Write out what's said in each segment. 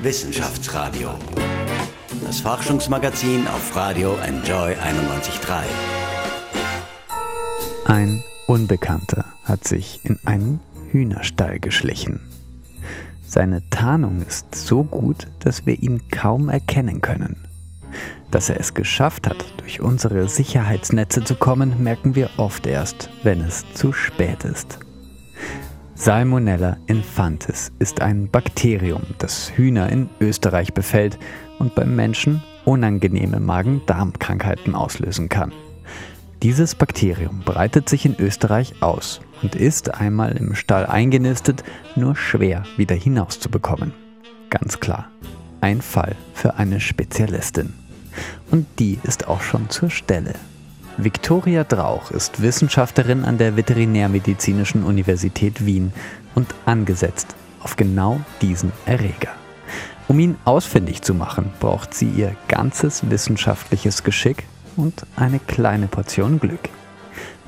Wissenschaftsradio. Das Forschungsmagazin auf Radio Enjoy 91.3. Ein Unbekannter hat sich in einen Hühnerstall geschlichen. Seine Tarnung ist so gut, dass wir ihn kaum erkennen können. Dass er es geschafft hat, durch unsere Sicherheitsnetze zu kommen, merken wir oft erst, wenn es zu spät ist. Salmonella infantis ist ein Bakterium, das Hühner in Österreich befällt und beim Menschen unangenehme Magen-Darm-Krankheiten auslösen kann. Dieses Bakterium breitet sich in Österreich aus und ist einmal im Stall eingenistet nur schwer wieder hinauszubekommen. Ganz klar, ein Fall für eine Spezialistin. Und die ist auch schon zur Stelle. Viktoria Drauch ist Wissenschaftlerin an der Veterinärmedizinischen Universität Wien und angesetzt auf genau diesen Erreger. Um ihn ausfindig zu machen, braucht sie ihr ganzes wissenschaftliches Geschick und eine kleine Portion Glück.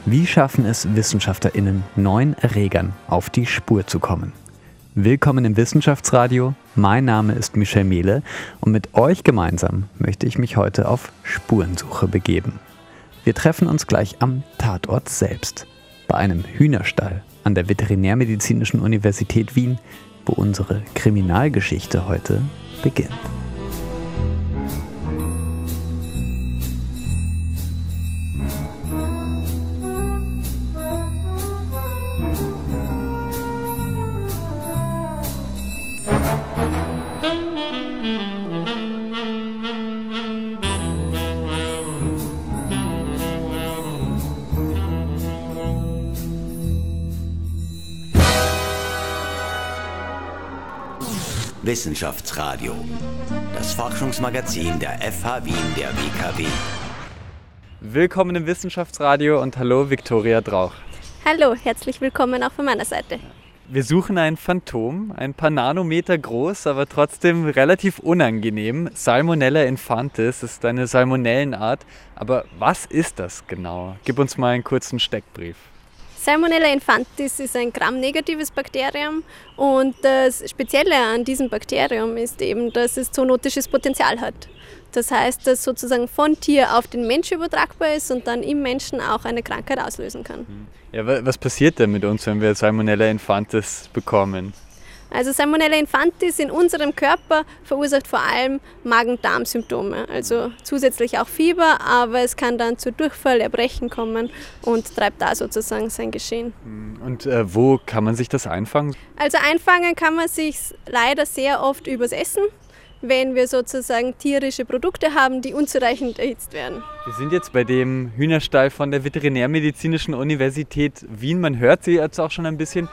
Wie schaffen es WissenschaftlerInnen, neuen Erregern auf die Spur zu kommen? Willkommen im Wissenschaftsradio. Mein Name ist Michel Mehle und mit euch gemeinsam möchte ich mich heute auf Spurensuche begeben. Wir treffen uns gleich am Tatort selbst, bei einem Hühnerstall an der Veterinärmedizinischen Universität Wien, wo unsere Kriminalgeschichte heute beginnt. Wissenschaftsradio. Das Forschungsmagazin der FH Wien der WKW. Willkommen im Wissenschaftsradio und hallo Viktoria Drauch. Hallo, herzlich willkommen auch von meiner Seite. Wir suchen ein Phantom, ein paar Nanometer groß, aber trotzdem relativ unangenehm. Salmonella infantis ist eine Salmonellenart. Aber was ist das genau? Gib uns mal einen kurzen Steckbrief. Salmonella infantis ist ein gramnegatives Bakterium und das Spezielle an diesem Bakterium ist eben, dass es zoonotisches Potenzial hat. Das heißt, dass sozusagen von Tier auf den Mensch übertragbar ist und dann im Menschen auch eine Krankheit auslösen kann. Ja, was passiert denn mit uns, wenn wir Salmonella infantis bekommen? Also Salmonella infantis in unserem Körper verursacht vor allem Magen-Darm-Symptome, also zusätzlich auch Fieber, aber es kann dann zu Durchfall, Erbrechen kommen und treibt da sozusagen sein Geschehen. Und äh, wo kann man sich das einfangen? Also einfangen kann man sich leider sehr oft übers Essen wenn wir sozusagen tierische Produkte haben, die unzureichend erhitzt werden. Wir sind jetzt bei dem Hühnerstall von der Veterinärmedizinischen Universität Wien. Man hört sie jetzt auch schon ein bisschen.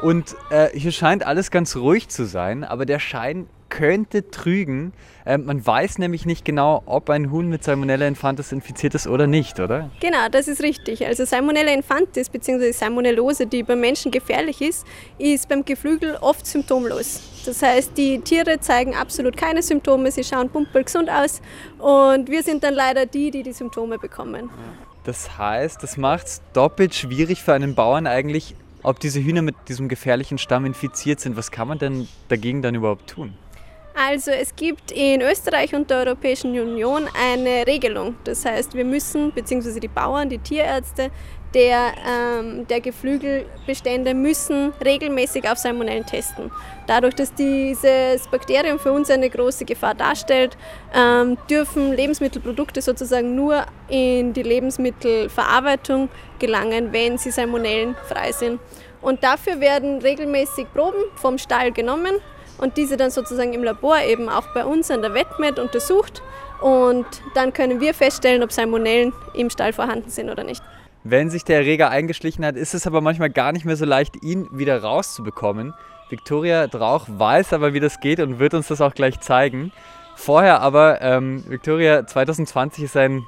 Und äh, hier scheint alles ganz ruhig zu sein, aber der Schein könnte trügen. Äh, man weiß nämlich nicht genau, ob ein Huhn mit Salmonella infantis infiziert ist oder nicht, oder? Genau, das ist richtig. Also Salmonella infantis bzw. Salmonellose, die beim Menschen gefährlich ist, ist beim Geflügel oft symptomlos. Das heißt, die Tiere zeigen absolut keine Symptome, sie schauen pumpelgesund aus und wir sind dann leider die, die die Symptome bekommen. Das heißt, das macht es doppelt schwierig für einen Bauern eigentlich ob diese Hühner mit diesem gefährlichen Stamm infiziert sind. Was kann man denn dagegen dann überhaupt tun? Also es gibt in Österreich und der Europäischen Union eine Regelung. Das heißt, wir müssen, beziehungsweise die Bauern, die Tierärzte der, ähm, der Geflügelbestände müssen regelmäßig auf Salmonellen testen. Dadurch, dass dieses Bakterium für uns eine große Gefahr darstellt, ähm, dürfen Lebensmittelprodukte sozusagen nur in die Lebensmittelverarbeitung gelangen, wenn sie salmonellenfrei sind. Und dafür werden regelmäßig Proben vom Stall genommen und diese dann sozusagen im Labor eben auch bei uns an der Wettmet untersucht. Und dann können wir feststellen, ob Salmonellen im Stall vorhanden sind oder nicht. Wenn sich der Erreger eingeschlichen hat, ist es aber manchmal gar nicht mehr so leicht, ihn wieder rauszubekommen. Viktoria Drauch weiß aber, wie das geht und wird uns das auch gleich zeigen. Vorher aber, ähm, Victoria, 2020 ist ein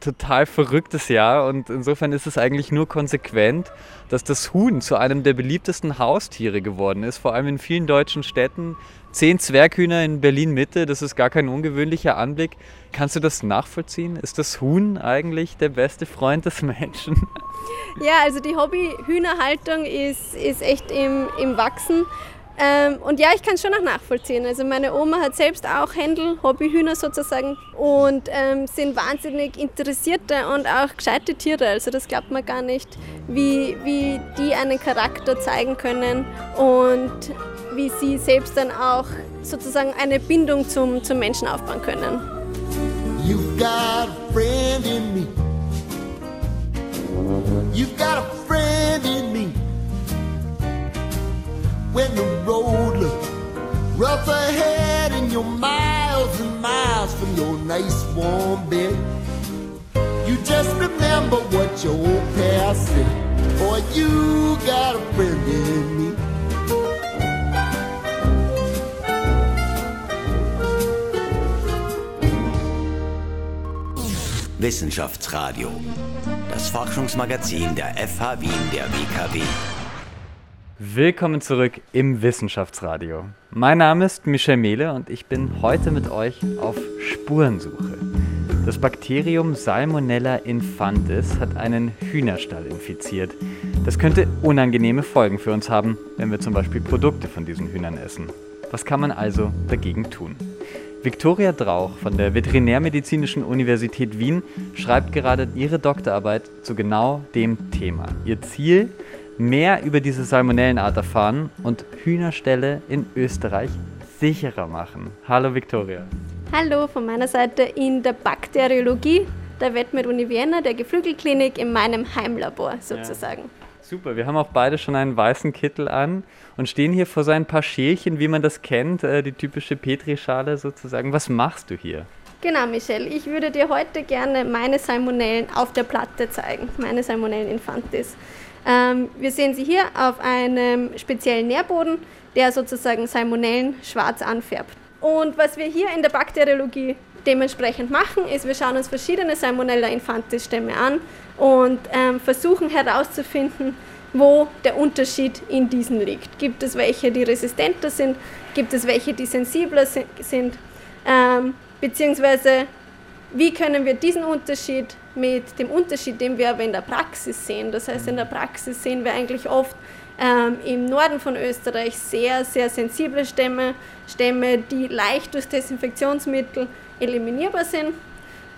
total verrücktes Jahr und insofern ist es eigentlich nur konsequent, dass das Huhn zu einem der beliebtesten Haustiere geworden ist, vor allem in vielen deutschen Städten. Zehn Zwerghühner in Berlin Mitte, das ist gar kein ungewöhnlicher Anblick. Kannst du das nachvollziehen? Ist das Huhn eigentlich der beste Freund des Menschen? Ja, also die Hobby-Hühnerhaltung ist, ist echt im, im Wachsen. Ähm, und ja, ich kann es schon auch nachvollziehen. Also meine Oma hat selbst auch Händel, Hobbyhühner sozusagen und ähm, sind wahnsinnig interessierte und auch gescheite Tiere. Also das glaubt man gar nicht, wie, wie die einen Charakter zeigen können und wie sie selbst dann auch sozusagen eine Bindung zum, zum Menschen aufbauen können. You've got a friend in me. You've got a friend in me. When the road looks rough ahead and you're miles and miles from your nice warm bed. You just remember what your old past said. Boy, you got a friend in me. Wissenschaftsradio, das Forschungsmagazin der FH Wien der WKW. Willkommen zurück im Wissenschaftsradio. Mein Name ist Michel Mehle und ich bin heute mit euch auf Spurensuche. Das Bakterium Salmonella infantis hat einen Hühnerstall infiziert. Das könnte unangenehme Folgen für uns haben, wenn wir zum Beispiel Produkte von diesen Hühnern essen. Was kann man also dagegen tun? Viktoria Drauch von der Veterinärmedizinischen Universität Wien schreibt gerade ihre Doktorarbeit zu genau dem Thema. Ihr Ziel, mehr über diese Salmonellenart erfahren und Hühnerställe in Österreich sicherer machen. Hallo Viktoria. Hallo von meiner Seite in der Bakteriologie der Vetmed Uni Vienna, der Geflügelklinik in meinem Heimlabor sozusagen. Ja. Super, wir haben auch beide schon einen weißen Kittel an und stehen hier vor so ein paar Schälchen, wie man das kennt, äh, die typische Petrischale sozusagen. Was machst du hier? Genau, Michelle. Ich würde dir heute gerne meine Salmonellen auf der Platte zeigen, meine Salmonellen Infantis. Ähm, wir sehen sie hier auf einem speziellen Nährboden, der sozusagen Salmonellen schwarz anfärbt. Und was wir hier in der Bakteriologie dementsprechend machen, ist, wir schauen uns verschiedene Salmonella infantis Stämme an und ähm, versuchen herauszufinden, wo der Unterschied in diesen liegt. Gibt es welche, die resistenter sind? Gibt es welche, die sensibler sind? Ähm, beziehungsweise, wie können wir diesen Unterschied mit dem Unterschied, den wir aber in der Praxis sehen, das heißt, in der Praxis sehen wir eigentlich oft ähm, im Norden von Österreich sehr, sehr sensible Stämme, Stämme, die leicht durch Desinfektionsmittel eliminierbar sind,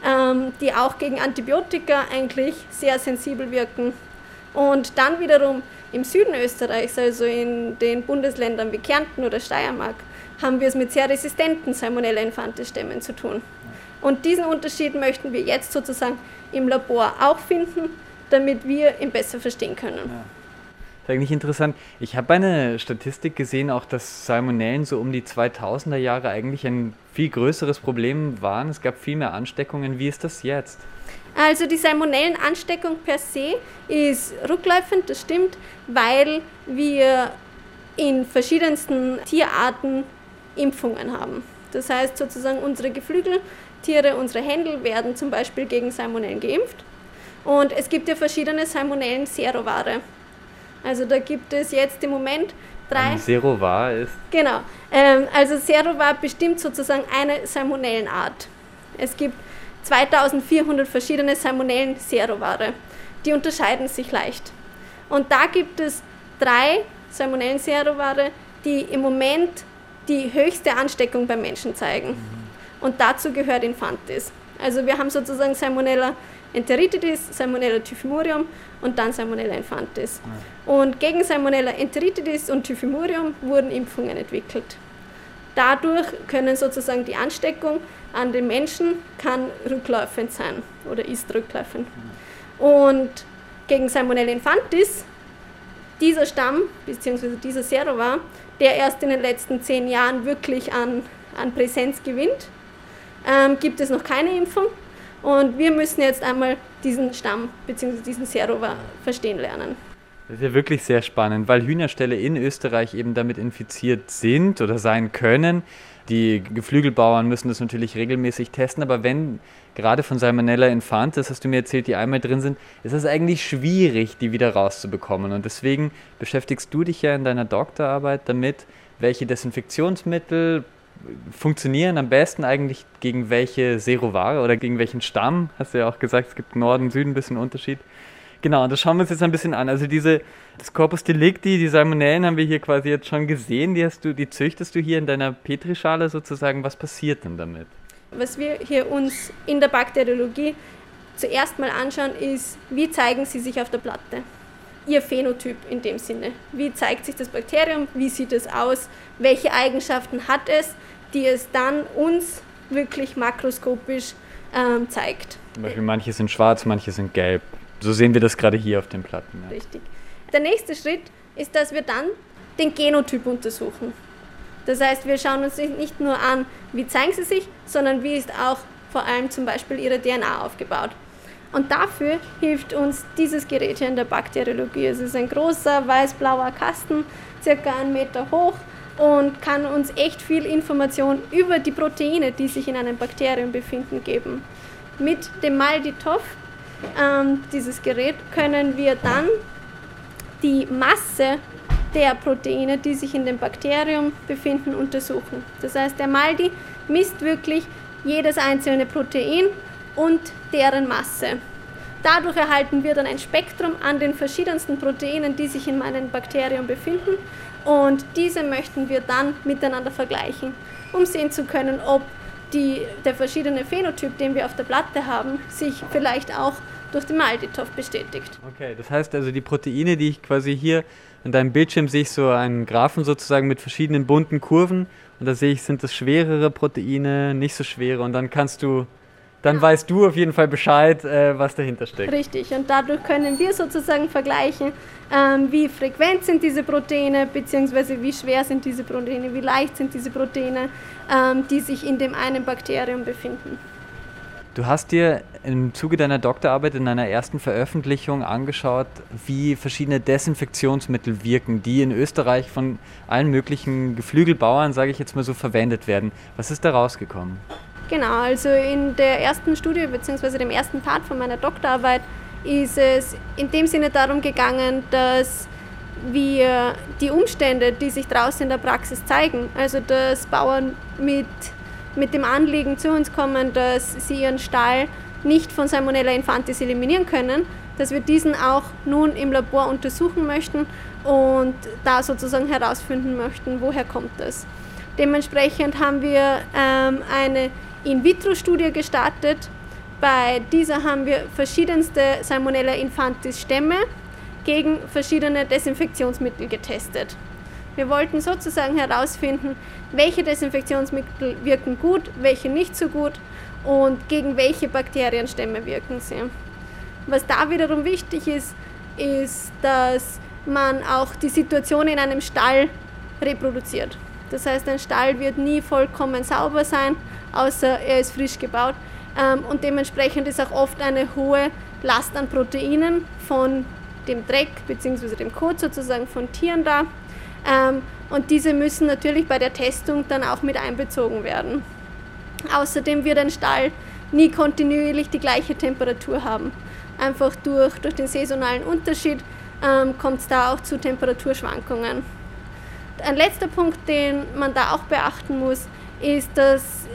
ähm, die auch gegen Antibiotika eigentlich sehr sensibel wirken. Und dann wiederum im Süden Österreichs, also in den Bundesländern wie Kärnten oder Steiermark, haben wir es mit sehr resistenten Salmonella infantis Stämmen zu tun. Und diesen Unterschied möchten wir jetzt sozusagen im Labor auch finden, damit wir ihn besser verstehen können. Ja. Das ist eigentlich interessant. Ich habe eine Statistik gesehen, auch dass Salmonellen so um die 2000er Jahre eigentlich ein viel größeres Problem waren. Es gab viel mehr Ansteckungen. Wie ist das jetzt? Also die Salmonellenansteckung per se ist rückläufend, das stimmt, weil wir in verschiedensten Tierarten Impfungen haben. Das heißt sozusagen unsere Geflügeltiere, unsere Händel werden zum Beispiel gegen Salmonellen geimpft. Und es gibt ja verschiedene Salmonellen-Serovare. Also da gibt es jetzt im Moment drei. Serovar ist. Genau. Ähm, also Serovar bestimmt sozusagen eine Salmonellenart. Es gibt 2400 verschiedene Salmonellen-Serovare. Die unterscheiden sich leicht. Und da gibt es drei Salmonellen-Serovare, die im Moment die höchste Ansteckung beim Menschen zeigen. Mhm. Und dazu gehört Infantis. Also wir haben sozusagen Salmonella enteritidis, Salmonella typhimurium und dann Salmonella infantis. Ja. Und gegen Salmonella enteritidis und typhimurium wurden Impfungen entwickelt. Dadurch können sozusagen die Ansteckung an den Menschen kann rückläufend sein oder ist rückläufend. Und gegen Salmonella infantis, dieser Stamm bzw. dieser Serovar, der erst in den letzten zehn Jahren wirklich an, an Präsenz gewinnt, ähm, gibt es noch keine Impfung. Und wir müssen jetzt einmal diesen Stamm bzw. diesen Serover verstehen lernen. Das ist ja wirklich sehr spannend, weil Hühnerställe in Österreich eben damit infiziert sind oder sein können. Die Geflügelbauern müssen das natürlich regelmäßig testen, aber wenn gerade von Salmonella infantis, hast du mir erzählt, die einmal drin sind, ist es eigentlich schwierig, die wieder rauszubekommen. Und deswegen beschäftigst du dich ja in deiner Doktorarbeit damit, welche Desinfektionsmittel funktionieren am besten eigentlich gegen welche Serovare oder gegen welchen Stamm? Hast du ja auch gesagt, es gibt Norden, Süden ein bisschen Unterschied. Genau, und das schauen wir uns jetzt ein bisschen an. Also diese, das Corpus delicti, die Salmonellen haben wir hier quasi jetzt schon gesehen. Die, hast du, die züchtest du hier in deiner Petrischale sozusagen. Was passiert denn damit? Was wir hier uns in der Bakteriologie zuerst mal anschauen, ist, wie zeigen sie sich auf der Platte? Ihr Phänotyp in dem Sinne. Wie zeigt sich das Bakterium? Wie sieht es aus? Welche Eigenschaften hat es, die es dann uns wirklich makroskopisch ähm, zeigt? Zum Beispiel manche sind schwarz, manche sind gelb. So sehen wir das gerade hier auf den Platten. Ja. Richtig. Der nächste Schritt ist, dass wir dann den Genotyp untersuchen. Das heißt, wir schauen uns nicht nur an, wie zeigen sie sich, sondern wie ist auch vor allem zum Beispiel ihre DNA aufgebaut. Und dafür hilft uns dieses Gerät hier in der Bakteriologie. Es ist ein großer weiß-blauer Kasten, circa einen Meter hoch und kann uns echt viel Information über die Proteine, die sich in einem Bakterium befinden, geben. Mit dem Malditov, ähm, dieses Gerät, können wir dann die Masse der Proteine, die sich in dem Bakterium befinden, untersuchen. Das heißt, der Maldi misst wirklich jedes einzelne Protein und deren Masse. Dadurch erhalten wir dann ein Spektrum an den verschiedensten Proteinen, die sich in meinem Bakterium befinden und diese möchten wir dann miteinander vergleichen, um sehen zu können, ob die, der verschiedene Phänotyp, den wir auf der Platte haben, sich vielleicht auch durch den Malditov bestätigt. Okay, das heißt also die Proteine, die ich quasi hier in deinem Bildschirm sehe so einen Graphen sozusagen mit verschiedenen bunten Kurven und da sehe ich, sind das schwerere Proteine, nicht so schwere und dann kannst du, dann weißt du auf jeden Fall Bescheid, äh, was dahinter steckt. Richtig und dadurch können wir sozusagen vergleichen, ähm, wie frequent sind diese Proteine, beziehungsweise wie schwer sind diese Proteine, wie leicht sind diese Proteine, ähm, die sich in dem einen Bakterium befinden. Du hast dir im Zuge deiner Doktorarbeit in deiner ersten Veröffentlichung angeschaut, wie verschiedene Desinfektionsmittel wirken, die in Österreich von allen möglichen Geflügelbauern, sage ich jetzt mal so, verwendet werden. Was ist da rausgekommen? Genau, also in der ersten Studie bzw. dem ersten Part von meiner Doktorarbeit ist es in dem Sinne darum gegangen, dass wir die Umstände, die sich draußen in der Praxis zeigen, also dass Bauern mit mit dem Anliegen zu uns kommen, dass sie ihren Stall nicht von Salmonella infantis eliminieren können, dass wir diesen auch nun im Labor untersuchen möchten und da sozusagen herausfinden möchten, woher kommt das. Dementsprechend haben wir ähm, eine In-vitro-Studie gestartet. Bei dieser haben wir verschiedenste Salmonella infantis Stämme gegen verschiedene Desinfektionsmittel getestet. Wir wollten sozusagen herausfinden, welche Desinfektionsmittel wirken gut, welche nicht so gut und gegen welche Bakterienstämme wirken sie. Was da wiederum wichtig ist, ist, dass man auch die Situation in einem Stall reproduziert. Das heißt, ein Stall wird nie vollkommen sauber sein, außer er ist frisch gebaut. Ähm, und dementsprechend ist auch oft eine hohe Last an Proteinen von dem Dreck bzw. dem Kot sozusagen von Tieren da. Ähm, und diese müssen natürlich bei der Testung dann auch mit einbezogen werden. Außerdem wird ein Stall nie kontinuierlich die gleiche Temperatur haben. Einfach durch, durch den saisonalen Unterschied ähm, kommt es da auch zu Temperaturschwankungen. Ein letzter Punkt, den man da auch beachten muss, ist, dass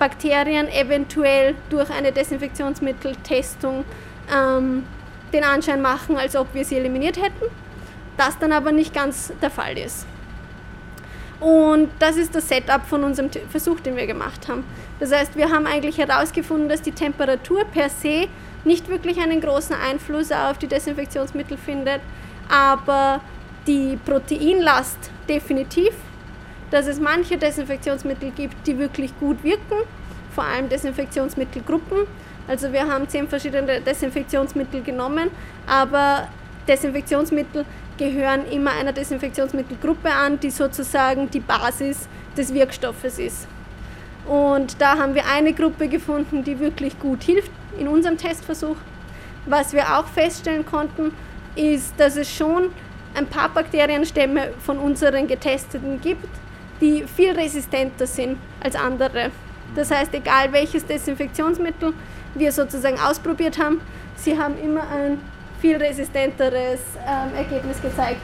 Bakterien eventuell durch eine Desinfektionsmitteltestung ähm, den Anschein machen, als ob wir sie eliminiert hätten das dann aber nicht ganz der Fall ist. Und das ist das Setup von unserem Versuch, den wir gemacht haben. Das heißt, wir haben eigentlich herausgefunden, dass die Temperatur per se nicht wirklich einen großen Einfluss auf die Desinfektionsmittel findet, aber die Proteinlast definitiv, dass es manche Desinfektionsmittel gibt, die wirklich gut wirken, vor allem Desinfektionsmittelgruppen. Also wir haben zehn verschiedene Desinfektionsmittel genommen, aber Desinfektionsmittel gehören immer einer Desinfektionsmittelgruppe an, die sozusagen die Basis des Wirkstoffes ist. Und da haben wir eine Gruppe gefunden, die wirklich gut hilft in unserem Testversuch. Was wir auch feststellen konnten, ist, dass es schon ein paar Bakterienstämme von unseren getesteten gibt, die viel resistenter sind als andere. Das heißt, egal welches Desinfektionsmittel wir sozusagen ausprobiert haben, sie haben immer ein viel resistenteres ähm, Ergebnis gezeigt.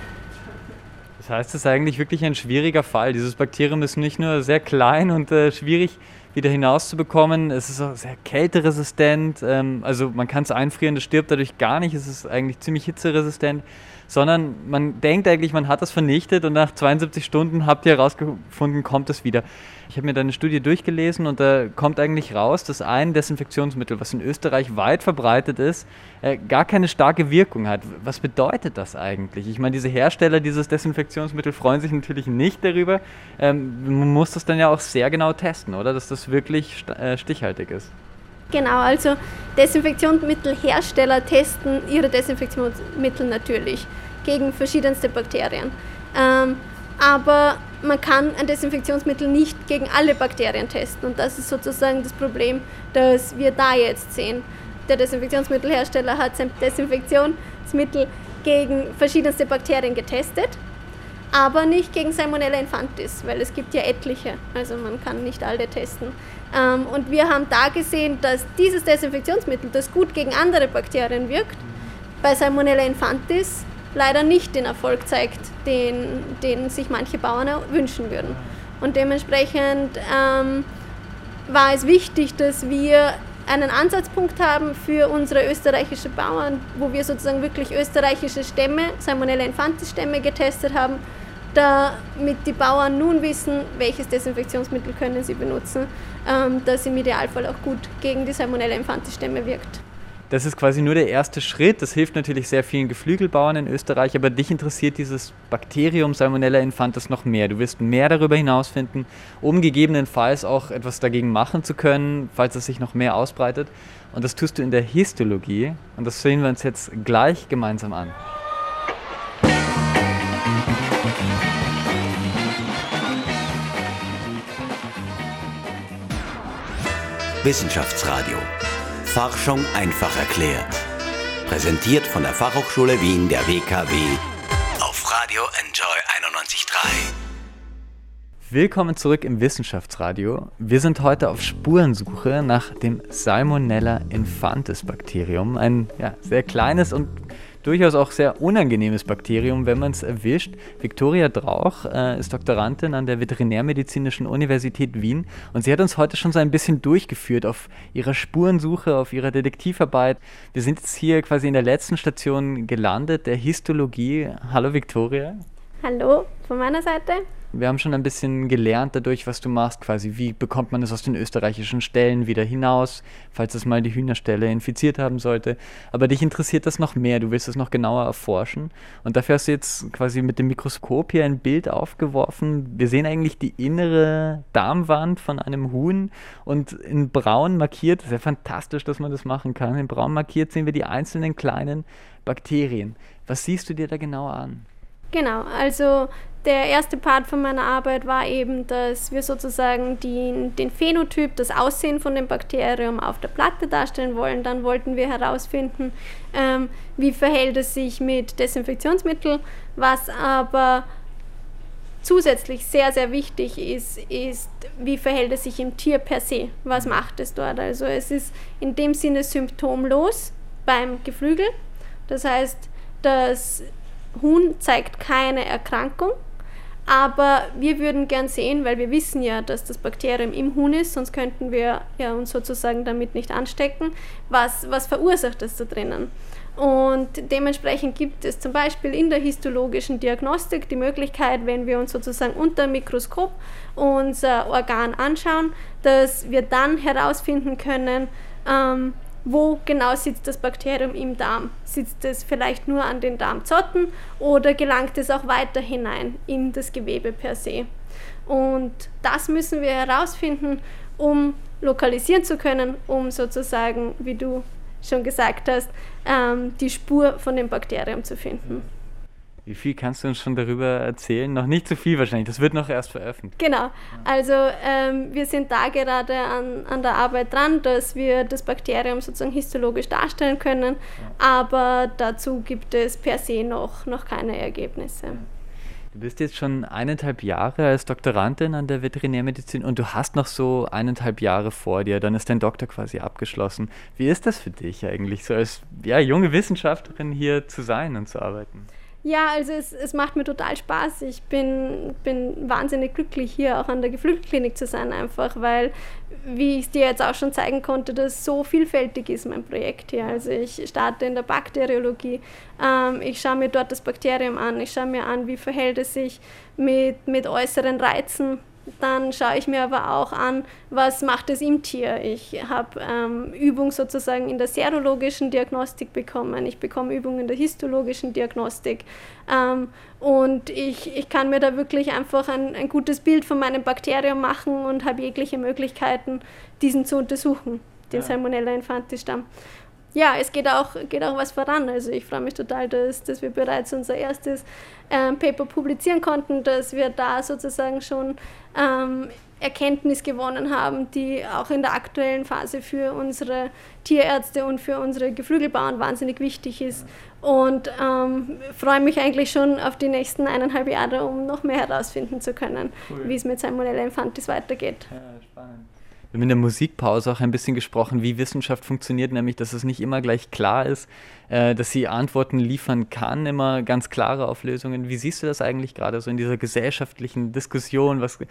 Das heißt, es ist eigentlich wirklich ein schwieriger Fall. Dieses Bakterium ist nicht nur sehr klein und äh, schwierig wieder hinauszubekommen. Es ist auch sehr kälteresistent, ähm, also man kann es einfrieren, das stirbt dadurch gar nicht. Es ist eigentlich ziemlich hitzeresistent sondern man denkt eigentlich, man hat das vernichtet und nach 72 Stunden habt ihr herausgefunden, kommt es wieder. Ich habe mir deine Studie durchgelesen und da kommt eigentlich raus, dass ein Desinfektionsmittel, was in Österreich weit verbreitet ist, äh, gar keine starke Wirkung hat. Was bedeutet das eigentlich? Ich meine, diese Hersteller dieses Desinfektionsmittel freuen sich natürlich nicht darüber. Ähm, man muss das dann ja auch sehr genau testen, oder? Dass das wirklich äh, stichhaltig ist. Genau, also Desinfektionsmittelhersteller testen ihre Desinfektionsmittel natürlich gegen verschiedenste Bakterien. Ähm, aber man kann ein Desinfektionsmittel nicht gegen alle Bakterien testen und das ist sozusagen das Problem, das wir da jetzt sehen. Der Desinfektionsmittelhersteller hat sein Desinfektionsmittel gegen verschiedenste Bakterien getestet, aber nicht gegen Salmonella infantis, weil es gibt ja etliche, also man kann nicht alle testen. Ähm, und wir haben da gesehen, dass dieses Desinfektionsmittel, das gut gegen andere Bakterien wirkt, bei Salmonella infantis leider nicht den Erfolg zeigt, den, den sich manche Bauern wünschen würden. Und dementsprechend ähm, war es wichtig, dass wir einen Ansatzpunkt haben für unsere österreichischen Bauern, wo wir sozusagen wirklich österreichische Stämme, Salmonella infantis Stämme getestet haben damit die Bauern nun wissen, welches Desinfektionsmittel können sie benutzen, ähm, das im Idealfall auch gut gegen die Salmonella infantis-Stämme wirkt. Das ist quasi nur der erste Schritt. Das hilft natürlich sehr vielen Geflügelbauern in Österreich, aber dich interessiert dieses Bakterium Salmonella infantis noch mehr. Du wirst mehr darüber hinausfinden, um gegebenenfalls auch etwas dagegen machen zu können, falls es sich noch mehr ausbreitet. Und das tust du in der Histologie und das sehen wir uns jetzt gleich gemeinsam an. Wissenschaftsradio. Forschung einfach erklärt. Präsentiert von der Fachhochschule Wien der WKW auf Radio Enjoy 91.3. Willkommen zurück im Wissenschaftsradio. Wir sind heute auf Spurensuche nach dem Salmonella infantis Bakterium, ein ja, sehr kleines und durchaus auch sehr unangenehmes Bakterium, wenn man es erwischt. Viktoria Drauch äh, ist Doktorandin an der Veterinärmedizinischen Universität Wien und sie hat uns heute schon so ein bisschen durchgeführt auf ihrer Spurensuche, auf ihrer Detektivarbeit. Wir sind jetzt hier quasi in der letzten Station gelandet, der Histologie. Hallo Viktoria. Hallo von meiner Seite. Wir haben schon ein bisschen gelernt dadurch, was du machst, quasi. Wie bekommt man es aus den österreichischen Ställen wieder hinaus, falls es mal die Hühnerstelle infiziert haben sollte. Aber dich interessiert das noch mehr, du willst es noch genauer erforschen. Und dafür hast du jetzt quasi mit dem Mikroskop hier ein Bild aufgeworfen. Wir sehen eigentlich die innere Darmwand von einem Huhn und in braun markiert, sehr fantastisch, dass man das machen kann, in braun markiert sehen wir die einzelnen kleinen Bakterien. Was siehst du dir da genauer an? Genau, also der erste Part von meiner Arbeit war eben, dass wir sozusagen die, den Phänotyp, das Aussehen von dem Bakterium auf der Platte darstellen wollen. Dann wollten wir herausfinden, ähm, wie verhält es sich mit Desinfektionsmittel, was aber zusätzlich sehr, sehr wichtig ist, ist, wie verhält es sich im Tier per se? Was macht es dort? Also es ist in dem Sinne symptomlos beim Geflügel. Das heißt, das Huhn zeigt keine Erkrankung, aber wir würden gern sehen, weil wir wissen ja, dass das Bakterium im Huhn ist, sonst könnten wir ja uns sozusagen damit nicht anstecken, was, was verursacht das da drinnen. Und dementsprechend gibt es zum Beispiel in der histologischen Diagnostik die Möglichkeit, wenn wir uns sozusagen unter dem Mikroskop unser Organ anschauen, dass wir dann herausfinden können, ähm, wo genau sitzt das Bakterium im Darm. Sitzt es vielleicht nur an den Darmzotten oder gelangt es auch weiter hinein in das Gewebe per se. Und das müssen wir herausfinden, um lokalisieren zu können, um sozusagen, wie du schon gesagt hast, ähm, die Spur von dem Bakterium zu finden. Wie viel kannst du uns schon darüber erzählen? Noch nicht zu viel wahrscheinlich, das wird noch erst veröffentlicht. Genau, also ähm, wir sind da gerade an, an der Arbeit dran, dass wir das Bakterium sozusagen histologisch darstellen können, aber dazu gibt es per se noch, noch keine Ergebnisse. Du bist jetzt schon eineinhalb Jahre als Doktorandin an der Veterinärmedizin und du hast noch so eineinhalb Jahre vor dir, dann ist dein Doktor quasi abgeschlossen. Wie ist das für dich eigentlich, so als ja, junge Wissenschaftlerin hier zu sein und zu arbeiten? Ja, also es, es macht mir total Spaß. Ich bin, bin wahnsinnig glücklich, hier auch an der Geflügelklinik zu sein, einfach weil, wie ich dir jetzt auch schon zeigen konnte, das so vielfältig ist, mein Projekt hier. Also ich starte in der Bakteriologie, ähm, ich schaue mir dort das Bakterium an, ich schaue mir an, wie verhält es sich mit, mit äußeren Reizen dann schaue ich mir aber auch an, was macht es im Tier. Ich habe ähm, Übung sozusagen in der serologischen Diagnostik bekommen, ich bekomme Übungen in der histologischen Diagnostik ähm, und ich, ich kann mir da wirklich einfach ein, ein gutes Bild von meinem Bakterium machen und habe jegliche Möglichkeiten, diesen zu untersuchen, den ja. Salmonella infantis Stamm ja, es geht auch, geht auch was voran. Also ich freue mich total, dass, dass wir bereits unser erstes ähm, Paper publizieren konnten, dass wir da sozusagen schon ähm, Erkenntnis gewonnen haben, die auch in der aktuellen Phase für unsere Tierärzte und für unsere Geflügelbauern wahnsinnig wichtig ist. Und ähm, freue mich eigentlich schon auf die nächsten eineinhalb Jahre, um noch mehr herausfinden zu können, cool. wie es mit Salmonella Infantis weitergeht. Ja, spannend. Wir haben in der Musikpause auch ein bisschen gesprochen, wie Wissenschaft funktioniert, nämlich dass es nicht immer gleich klar ist, äh, dass sie Antworten liefern kann, immer ganz klare Auflösungen. Wie siehst du das eigentlich gerade so in dieser gesellschaftlichen Diskussion? Was, äh,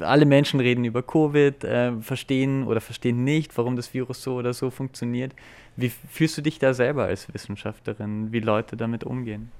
alle Menschen reden über Covid, äh, verstehen oder verstehen nicht, warum das Virus so oder so funktioniert. Wie fühlst du dich da selber als Wissenschaftlerin, wie Leute damit umgehen?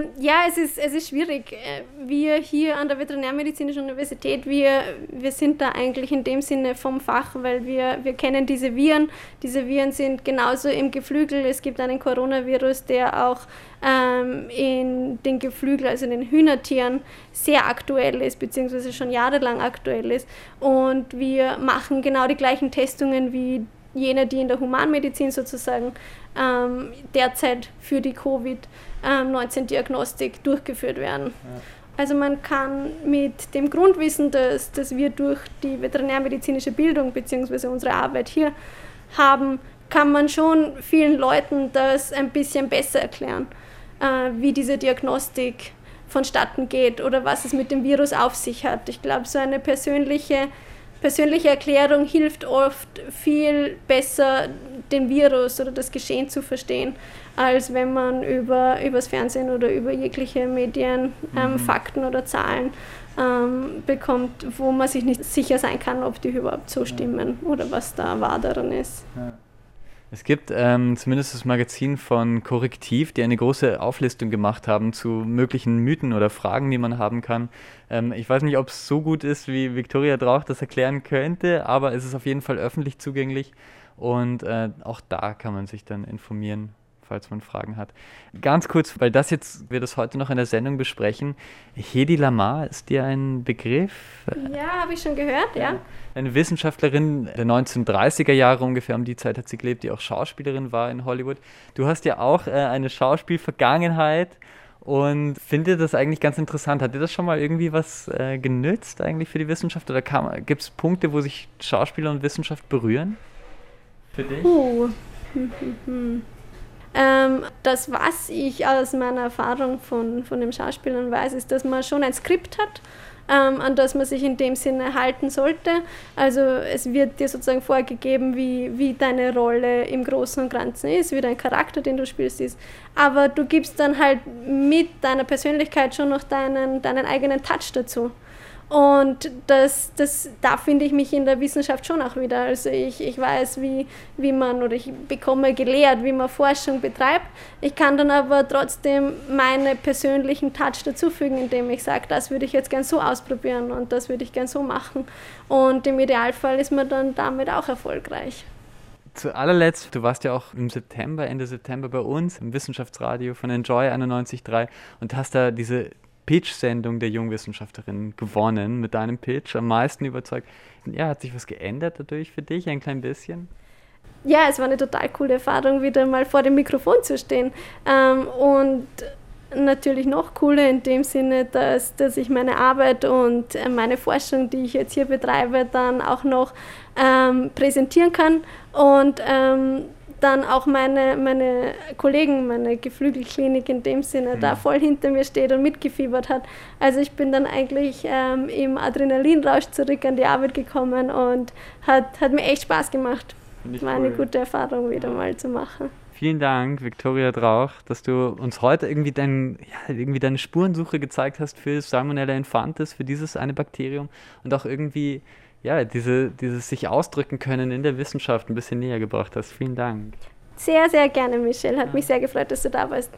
Ähm, ja, es ist, es ist schwierig. Äh, wir hier an der Veterinärmedizinischen Universität, wir, wir sind da eigentlich in dem Sinne vom Fach, weil wir, wir kennen diese Viren. Diese Viren sind genauso im Geflügel. Es gibt einen Coronavirus, der auch ähm, in den Geflügel, also in den Hühnertieren, sehr aktuell ist, beziehungsweise schon jahrelang aktuell ist. Und wir machen genau die gleichen Testungen wie jene, die in der Humanmedizin sozusagen ähm, derzeit für die Covid-19-Diagnostik durchgeführt werden. Ja. Also man kann mit dem Grundwissen, das, das wir durch die veterinärmedizinische Bildung bzw. unsere Arbeit hier haben, kann man schon vielen Leuten das ein bisschen besser erklären, äh, wie diese Diagnostik vonstatten geht oder was es mit dem Virus auf sich hat. Ich glaube, so eine persönliche persönliche Erklärung hilft oft viel besser, den Virus oder das Geschehen zu verstehen, als wenn man über übers Fernsehen oder über jegliche Medien ähm, mhm. Fakten oder Zahlen ähm, bekommt, wo man sich nicht sicher sein kann, ob die überhaupt so stimmen oder was da wahr daran ist. Ja. Es gibt ähm, zumindest das Magazin von Korrektiv, die eine große Auflistung gemacht haben zu möglichen Mythen oder Fragen, die man haben kann. Ähm, ich weiß nicht, ob es so gut ist, wie Viktoria Drauch das erklären könnte, aber es ist auf jeden Fall öffentlich zugänglich und äh, auch da kann man sich dann informieren, falls man Fragen hat. Ganz kurz, weil das jetzt, wir das heute noch in der Sendung besprechen. Hedi Lamar, ist dir ein Begriff? Ja, habe ich schon gehört, ja. Eine Wissenschaftlerin der 1930er Jahre ungefähr, um die Zeit hat sie gelebt, die auch Schauspielerin war in Hollywood. Du hast ja auch äh, eine Schauspielvergangenheit und finde das eigentlich ganz interessant. Hat dir das schon mal irgendwie was äh, genützt eigentlich für die Wissenschaft oder gibt es Punkte, wo sich Schauspieler und Wissenschaft berühren? Für dich? Uh. Hm, hm, hm. Ähm, das, was ich aus meiner Erfahrung von, von dem Schauspielern weiß, ist, dass man schon ein Skript hat, ähm, an das man sich in dem Sinne halten sollte. Also es wird dir sozusagen vorgegeben, wie, wie deine Rolle im Großen und Ganzen ist, wie dein Charakter, den du spielst, ist. Aber du gibst dann halt mit deiner Persönlichkeit schon noch deinen, deinen eigenen Touch dazu. Und das, das, da finde ich mich in der Wissenschaft schon auch wieder. Also ich, ich weiß, wie, wie man, oder ich bekomme gelehrt, wie man Forschung betreibt. Ich kann dann aber trotzdem meinen persönlichen Touch dazufügen, indem ich sage, das würde ich jetzt gern so ausprobieren und das würde ich gern so machen. Und im Idealfall ist man dann damit auch erfolgreich. Zu allerletzt, du warst ja auch im September, Ende September bei uns im Wissenschaftsradio von Enjoy 91.3 und hast da diese Pitch-Sendung der Jungwissenschaftlerin gewonnen mit deinem Pitch, am meisten überzeugt. Ja, hat sich was geändert dadurch für dich, ein klein bisschen? Ja, es war eine total coole Erfahrung, wieder mal vor dem Mikrofon zu stehen. Ähm, und natürlich noch cooler in dem Sinne, dass, dass ich meine Arbeit und äh, meine Forschung, die ich jetzt hier betreibe, dann auch noch ähm, präsentieren kann und ähm, dann auch meine, meine Kollegen, meine Geflügelklinik in dem Sinne mhm. da voll hinter mir steht und mitgefiebert hat. Also ich bin dann eigentlich ähm, im Adrenalinrausch zurück an die Arbeit gekommen und hat, hat mir echt Spaß gemacht. War cool. eine gute Erfahrung wieder mal zu machen. Vielen Dank, Viktoria Drauch, dass du uns heute irgendwie, dein, ja, irgendwie deine Spurensuche gezeigt hast für Salmonella infantis, für dieses eine Bakterium und auch irgendwie ja, diese, dieses sich ausdrücken können in der Wissenschaft ein bisschen näher gebracht hast. Vielen Dank. Sehr, sehr gerne, Michelle. Hat mich sehr gefreut, dass du da warst.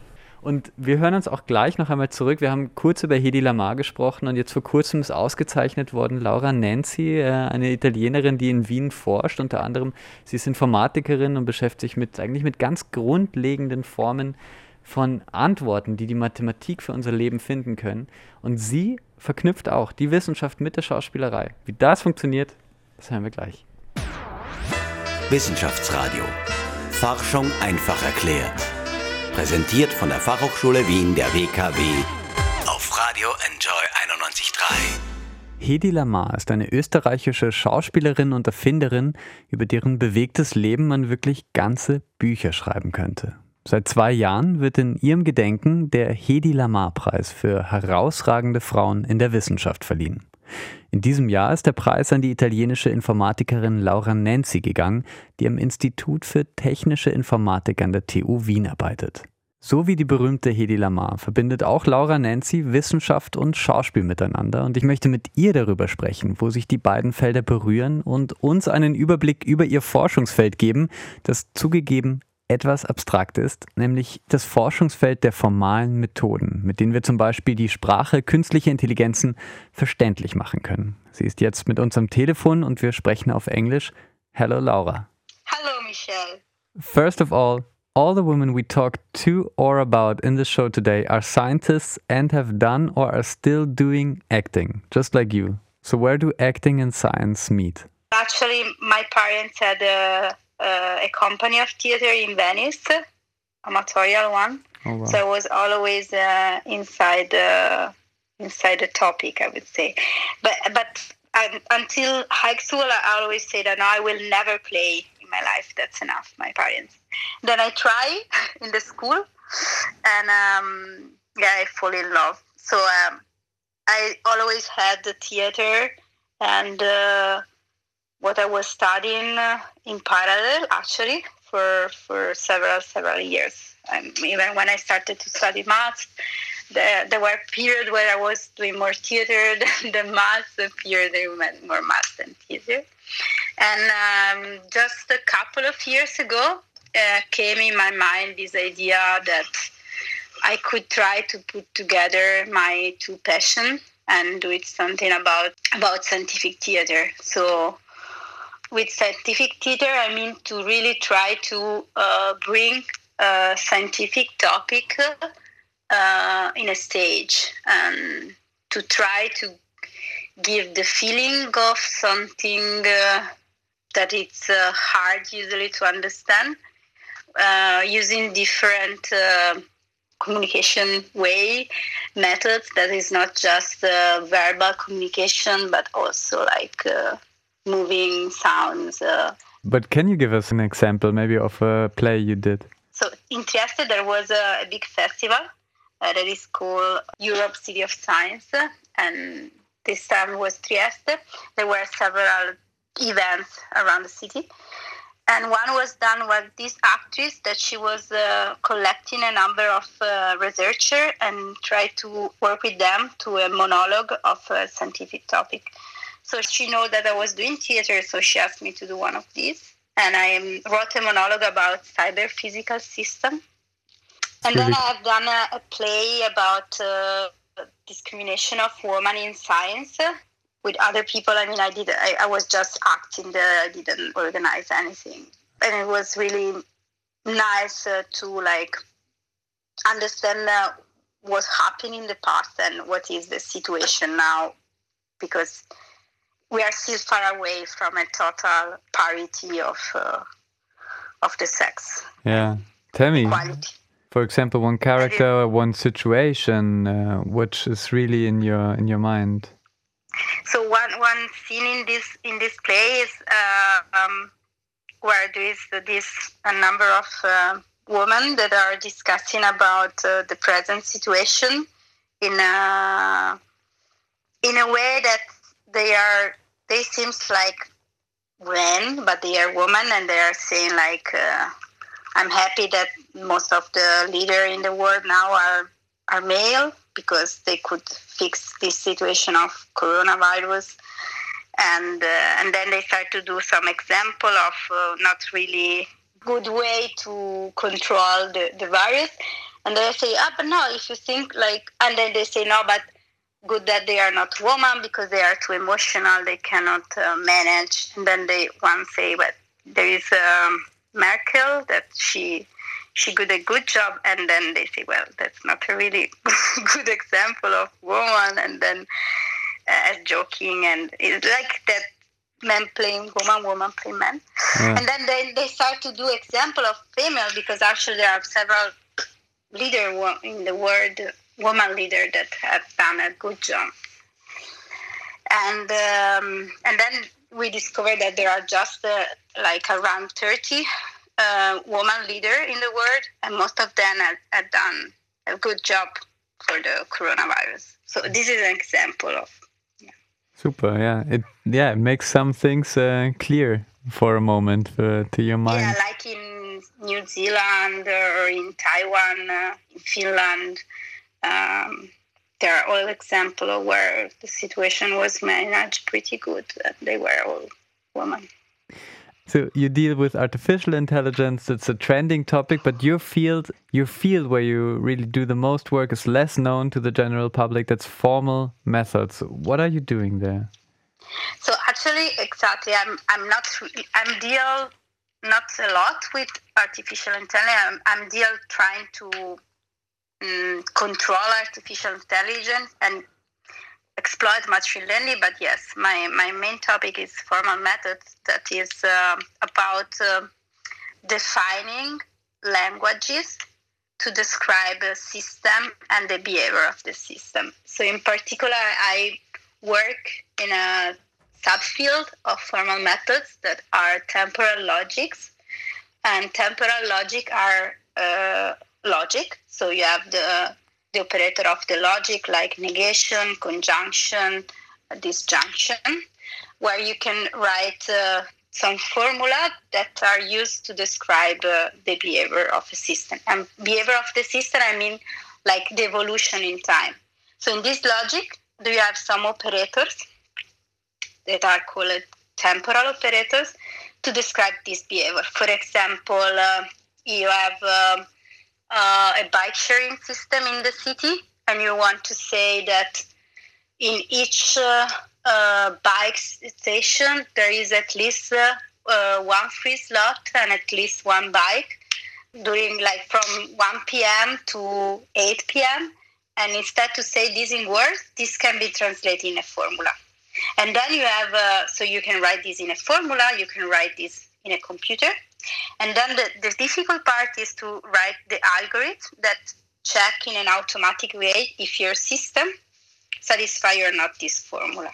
Und wir hören uns auch gleich noch einmal zurück. Wir haben kurz über Hedi Lamar gesprochen und jetzt vor kurzem ist ausgezeichnet worden Laura Nancy, äh, eine Italienerin, die in Wien forscht. Unter anderem, sie ist Informatikerin und beschäftigt sich mit, eigentlich mit ganz grundlegenden Formen von Antworten, die die Mathematik für unser Leben finden können. Und sie verknüpft auch die Wissenschaft mit der Schauspielerei. Wie das funktioniert, das hören wir gleich. Wissenschaftsradio. Forschung einfach erklärt. Präsentiert von der Fachhochschule Wien der WKW auf Radio Enjoy 91.3. Hedi Lamar ist eine österreichische Schauspielerin und Erfinderin, über deren bewegtes Leben man wirklich ganze Bücher schreiben könnte. Seit zwei Jahren wird in ihrem Gedenken der Hedi Lamar Preis für herausragende Frauen in der Wissenschaft verliehen. In diesem Jahr ist der Preis an die italienische Informatikerin Laura Nancy gegangen, die am Institut für technische Informatik an der TU Wien arbeitet. So wie die berühmte Hedi Lamar verbindet auch Laura Nancy Wissenschaft und Schauspiel miteinander und ich möchte mit ihr darüber sprechen, wo sich die beiden Felder berühren und uns einen Überblick über ihr Forschungsfeld geben, das zugegeben etwas abstrakt ist, nämlich das Forschungsfeld der formalen Methoden, mit denen wir zum Beispiel die Sprache künstlicher Intelligenzen verständlich machen können. Sie ist jetzt mit uns am Telefon und wir sprechen auf Englisch. Hello Laura. Hello Michelle. First of all, all the women we talk to or about in the show today are scientists and have done or are still doing acting, just like you. So where do acting and science meet? Actually, my parents had a uh, a company of theater in Venice, amatorial one. Oh, wow. So I was always uh, inside the inside the topic, I would say. But but um, until high school, I always say that no, I will never play in my life. That's enough. My parents. Then I try in the school, and um, yeah, I fall in love. So um, I always had the theater and. Uh, what I was studying uh, in parallel, actually, for for several several years. Um, even when I started to study maths, there, there were periods where I was doing more theater than, than maths, and periods more maths than theater. And um, just a couple of years ago, uh, came in my mind this idea that I could try to put together my two passions and do it something about about scientific theater. So with scientific theater, I mean to really try to uh, bring a scientific topic uh, in a stage and to try to give the feeling of something uh, that it's uh, hard usually to understand uh, using different uh, communication way methods. That is not just verbal communication but also like moving sounds. Uh, but can you give us an example, maybe, of a play you did? So in Trieste, there was a, a big festival uh, that is called Europe City of Science, and this time was Trieste. There were several events around the city. And one was done with this actress that she was uh, collecting a number of uh, researchers and tried to work with them to a monologue of a scientific topic. So she know that I was doing theater, so she asked me to do one of these. And I wrote a monologue about cyber physical system. And then I've done a, a play about uh, discrimination of women in science with other people. I mean, I did. I, I was just acting there. I didn't organize anything, and it was really nice uh, to like understand uh, what's happening in the past and what is the situation now, because we are still far away from a total parity of uh, of the sex. Yeah, tell me. Equality. For example, one character, one situation, uh, which is really in your in your mind. So one one scene in this in this play is uh, um, where there is this a number of uh, women that are discussing about uh, the present situation in a in a way that they are they seems like men, but they are women, and they are saying like, uh, I'm happy that most of the leader in the world now are are male because they could fix this situation of coronavirus. And uh, and then they start to do some example of uh, not really good way to control the, the virus. And they say ah but no if you think like and then they say no but good that they are not woman because they are too emotional. They cannot uh, manage. And then they one say but there is um, merkel that she she did a good job. And then they say well that's not a really good example of woman. And then uh, as joking and it's like that men playing woman woman playing men. Yeah. and then they, they start to do example of female because actually there are several leader in the world woman leader that have done a good job and um, and then we discovered that there are just uh, like around 30 uh, woman leader in the world, and most of them have, have done a good job for the coronavirus. So this is an example of. Yeah. Super, yeah. It yeah it makes some things uh, clear for a moment uh, to your mind. Yeah, like in New Zealand or in Taiwan, uh, in Finland. Um, there are all examples where the situation was managed pretty good. They were all women. So you deal with artificial intelligence. It's a trending topic, but your field, your field where you really do the most work, is less known to the general public. That's formal methods. What are you doing there? So actually, exactly, I'm I'm not I'm deal not a lot with artificial intelligence. I'm, I'm deal trying to um, control artificial intelligence and exploit machine learning. But yes, my, my main topic is formal methods that is uh, about uh, defining languages to describe a system and the behavior of the system. So in particular, I work in a subfield of formal methods that are temporal logics. And temporal logic are uh, logic. So you have the the operator of the logic like negation, conjunction, disjunction, where you can write uh, some formula that are used to describe uh, the behavior of a system. And behavior of the system, I mean like the evolution in time. So in this logic, do you have some operators that are called temporal operators to describe this behavior. For example, uh, you have uh, a bike sharing system in the city, and you want to say that in each uh, uh, bike station there is at least uh, uh, one free slot and at least one bike during like from 1 p.m. to 8 p.m. And instead to say this in words, this can be translated in a formula. And then you have, uh, so you can write this in a formula, you can write this in a computer, and then the, the difficult part is to write the algorithm that check in an automatic way if your system satisfy or not this formula.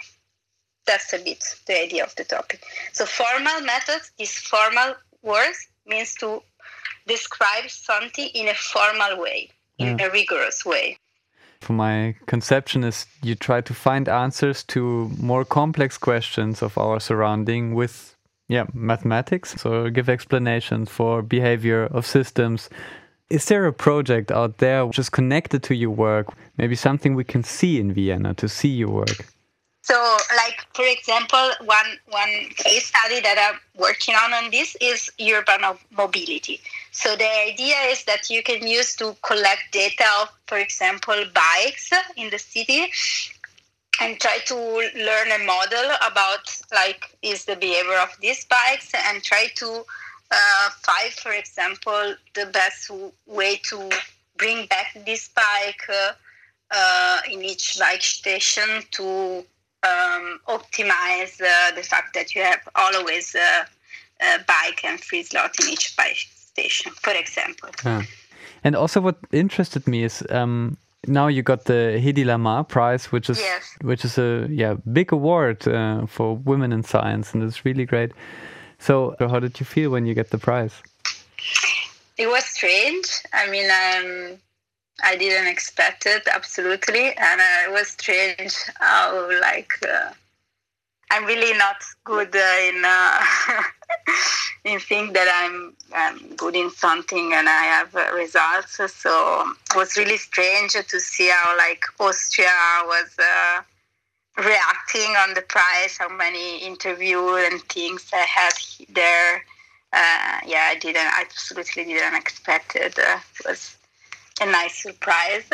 That's a bit the idea of the topic. So formal methods, these formal words means to describe something in a formal way, in mm. a rigorous way. For my conception is you try to find answers to more complex questions of our surrounding with yeah, mathematics. So give explanations for behavior of systems. Is there a project out there which is connected to your work? Maybe something we can see in Vienna to see your work? So, like for example, one one case study that I'm working on on this is urban mobility. So the idea is that you can use to collect data of, for example, bikes in the city and try to learn a model about like is the behavior of these bikes and try to uh, find for example the best way to bring back this bike uh, uh, in each bike station to um, optimize uh, the fact that you have always a, bike and free slot in each bike station for example yeah. and also what interested me is um, now you got the Hedy Lamarr Prize, which is yes. which is a yeah big award uh, for women in science, and it's really great. So, how did you feel when you get the prize? It was strange. I mean, um, I didn't expect it absolutely, and uh, it was strange how like uh, I'm really not good uh, in uh, in think that I'm, I'm good in something and I have uh, results. So it was really strange to see how like Austria was uh, reacting on the prize, how many interviews and things I had there. Uh, yeah, I didn't, I absolutely didn't expect it. Uh, it was a nice surprise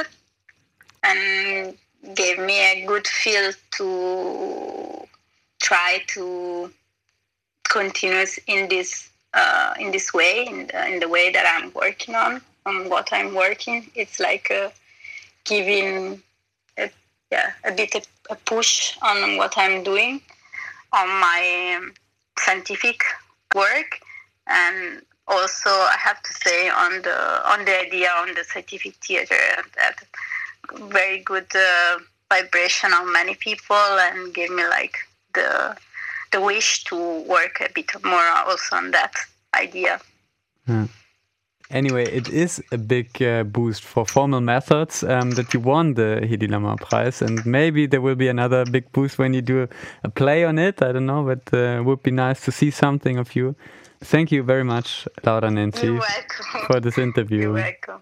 and gave me a good feel to try to continue in this uh, in this way, in the, in the way that I'm working on, on what I'm working. It's like uh, giving a, yeah, a bit of a push on what I'm doing on my scientific work and also I have to say on the on the idea on the scientific theater that very good uh, vibration on many people and gave me like the the wish to work a bit more also on that idea. Hmm. Anyway, it is a big uh, boost for formal methods um, that you won the Hedi Lama Prize, and maybe there will be another big boost when you do a play on it. I don't know, but uh, it would be nice to see something of you. Thank you very much, Laura Nancy, for this interview. You're welcome.